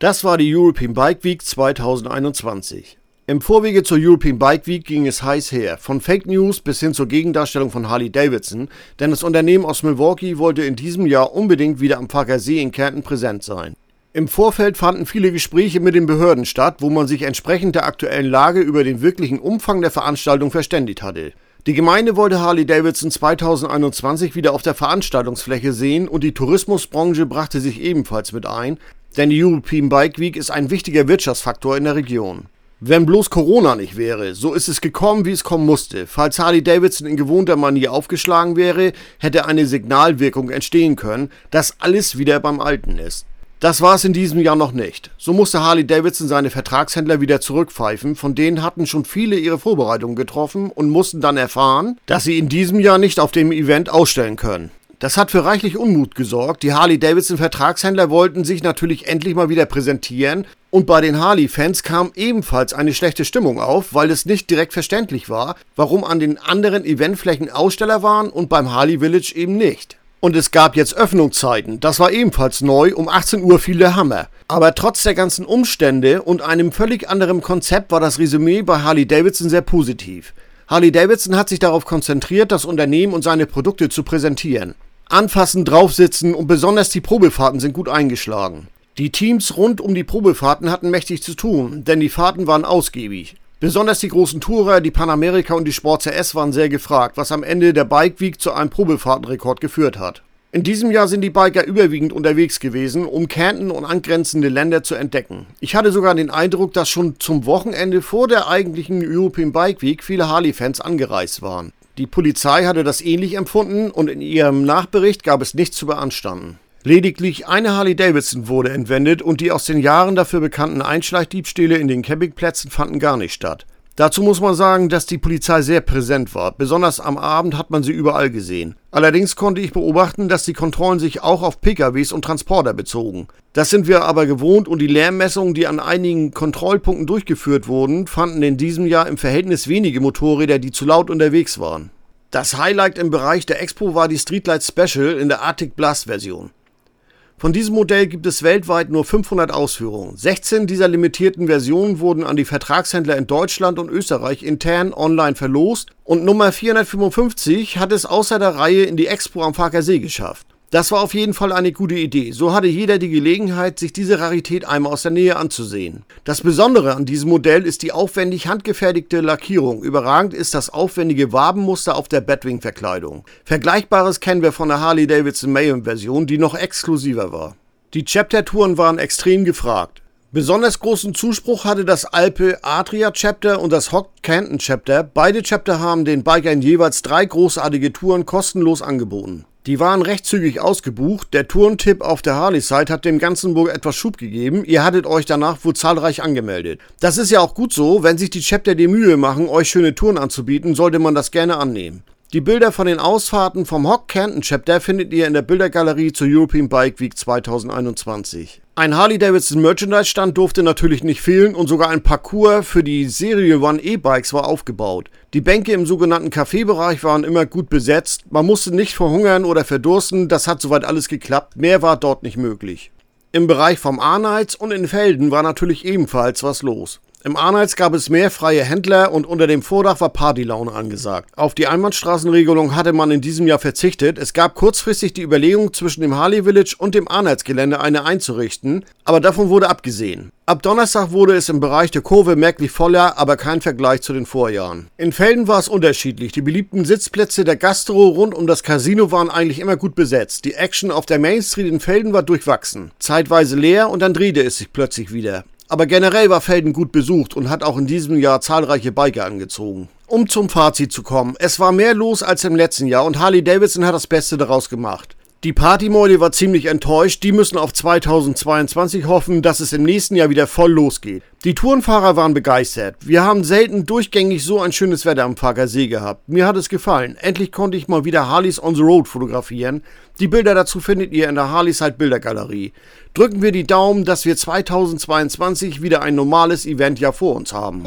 Das war die European Bike Week 2021. Im Vorwege zur European Bike Week ging es heiß her, von Fake News bis hin zur Gegendarstellung von Harley Davidson, denn das Unternehmen aus Milwaukee wollte in diesem Jahr unbedingt wieder am Pfarrer See in Kärnten präsent sein. Im Vorfeld fanden viele Gespräche mit den Behörden statt, wo man sich entsprechend der aktuellen Lage über den wirklichen Umfang der Veranstaltung verständigt hatte. Die Gemeinde wollte Harley Davidson 2021 wieder auf der Veranstaltungsfläche sehen und die Tourismusbranche brachte sich ebenfalls mit ein, denn die European Bike Week ist ein wichtiger Wirtschaftsfaktor in der Region. Wenn bloß Corona nicht wäre, so ist es gekommen, wie es kommen musste. Falls Harley Davidson in gewohnter Manier aufgeschlagen wäre, hätte eine Signalwirkung entstehen können, dass alles wieder beim Alten ist. Das war es in diesem Jahr noch nicht. So musste Harley Davidson seine Vertragshändler wieder zurückpfeifen, von denen hatten schon viele ihre Vorbereitungen getroffen und mussten dann erfahren, dass sie in diesem Jahr nicht auf dem Event ausstellen können. Das hat für reichlich Unmut gesorgt. Die Harley Davidson Vertragshändler wollten sich natürlich endlich mal wieder präsentieren und bei den Harley-Fans kam ebenfalls eine schlechte Stimmung auf, weil es nicht direkt verständlich war, warum an den anderen Eventflächen Aussteller waren und beim Harley Village eben nicht. Und es gab jetzt Öffnungszeiten. Das war ebenfalls neu. Um 18 Uhr fiel der Hammer. Aber trotz der ganzen Umstände und einem völlig anderen Konzept war das Resümee bei Harley Davidson sehr positiv. Harley Davidson hat sich darauf konzentriert, das Unternehmen und seine Produkte zu präsentieren. Anfassen, draufsitzen und besonders die Probefahrten sind gut eingeschlagen. Die Teams rund um die Probefahrten hatten mächtig zu tun, denn die Fahrten waren ausgiebig. Besonders die großen Tourer, die Panamerika und die Sport CS waren sehr gefragt, was am Ende der Bike Week zu einem Probefahrtenrekord geführt hat. In diesem Jahr sind die Biker überwiegend unterwegs gewesen, um Kärnten und angrenzende Länder zu entdecken. Ich hatte sogar den Eindruck, dass schon zum Wochenende vor der eigentlichen European Bike Week viele Harley-Fans angereist waren. Die Polizei hatte das ähnlich empfunden und in ihrem Nachbericht gab es nichts zu beanstanden. Lediglich eine Harley Davidson wurde entwendet und die aus den Jahren dafür bekannten Einschleichdiebstähle in den Campingplätzen fanden gar nicht statt. Dazu muss man sagen, dass die Polizei sehr präsent war. Besonders am Abend hat man sie überall gesehen. Allerdings konnte ich beobachten, dass die Kontrollen sich auch auf PKWs und Transporter bezogen. Das sind wir aber gewohnt und die Lärmmessungen, die an einigen Kontrollpunkten durchgeführt wurden, fanden in diesem Jahr im Verhältnis wenige Motorräder, die zu laut unterwegs waren. Das Highlight im Bereich der Expo war die Streetlight Special in der Arctic Blast Version. Von diesem Modell gibt es weltweit nur 500 Ausführungen. 16 dieser limitierten Versionen wurden an die Vertragshändler in Deutschland und Österreich intern online verlost und Nummer 455 hat es außer der Reihe in die Expo am Farkersee geschafft. Das war auf jeden Fall eine gute Idee. So hatte jeder die Gelegenheit, sich diese Rarität einmal aus der Nähe anzusehen. Das Besondere an diesem Modell ist die aufwendig handgefertigte Lackierung. Überragend ist das aufwendige Wabenmuster auf der Batwing-Verkleidung. Vergleichbares kennen wir von der Harley-Davidson Mayhem-Version, die noch exklusiver war. Die Chapter-Touren waren extrem gefragt. Besonders großen Zuspruch hatte das Alpe Adria Chapter und das Hock Canton Chapter. Beide Chapter haben den Bikern jeweils drei großartige Touren kostenlos angeboten. Die waren recht zügig ausgebucht. Der Tourentipp auf der Harley-Site hat dem Ganzen wohl etwas Schub gegeben. Ihr hattet euch danach wohl zahlreich angemeldet. Das ist ja auch gut so. Wenn sich die Chapter die Mühe machen, euch schöne Touren anzubieten, sollte man das gerne annehmen. Die Bilder von den Ausfahrten vom Hock Canton Chapter findet ihr in der Bildergalerie zur European Bike Week 2021. Ein Harley-Davidson Merchandise-Stand durfte natürlich nicht fehlen und sogar ein Parcours für die Serial One E-Bikes war aufgebaut. Die Bänke im sogenannten Kaffeebereich waren immer gut besetzt. Man musste nicht verhungern oder verdursten, das hat soweit alles geklappt. Mehr war dort nicht möglich. Im Bereich vom Arneiz und in Felden war natürlich ebenfalls was los. Im Arnheits gab es mehr freie Händler und unter dem Vordach war Partylaune angesagt. Auf die Einbahnstraßenregelung hatte man in diesem Jahr verzichtet. Es gab kurzfristig die Überlegung, zwischen dem Harley Village und dem Arnheitsgelände eine einzurichten, aber davon wurde abgesehen. Ab Donnerstag wurde es im Bereich der Kurve merklich voller, aber kein Vergleich zu den Vorjahren. In Felden war es unterschiedlich. Die beliebten Sitzplätze der Gastro rund um das Casino waren eigentlich immer gut besetzt. Die Action auf der Main Street in Felden war durchwachsen. Zeitweise leer und dann drehte es sich plötzlich wieder. Aber generell war Felden gut besucht und hat auch in diesem Jahr zahlreiche Biker angezogen. Um zum Fazit zu kommen, es war mehr los als im letzten Jahr und Harley Davidson hat das Beste daraus gemacht. Die Partymeule war ziemlich enttäuscht, die müssen auf 2022 hoffen, dass es im nächsten Jahr wieder voll losgeht. Die Tourenfahrer waren begeistert. Wir haben selten durchgängig so ein schönes Wetter am Farker See gehabt. Mir hat es gefallen. Endlich konnte ich mal wieder Harleys on the Road fotografieren. Die Bilder dazu findet ihr in der Harleys halt Bildergalerie. Drücken wir die Daumen, dass wir 2022 wieder ein normales Event ja vor uns haben.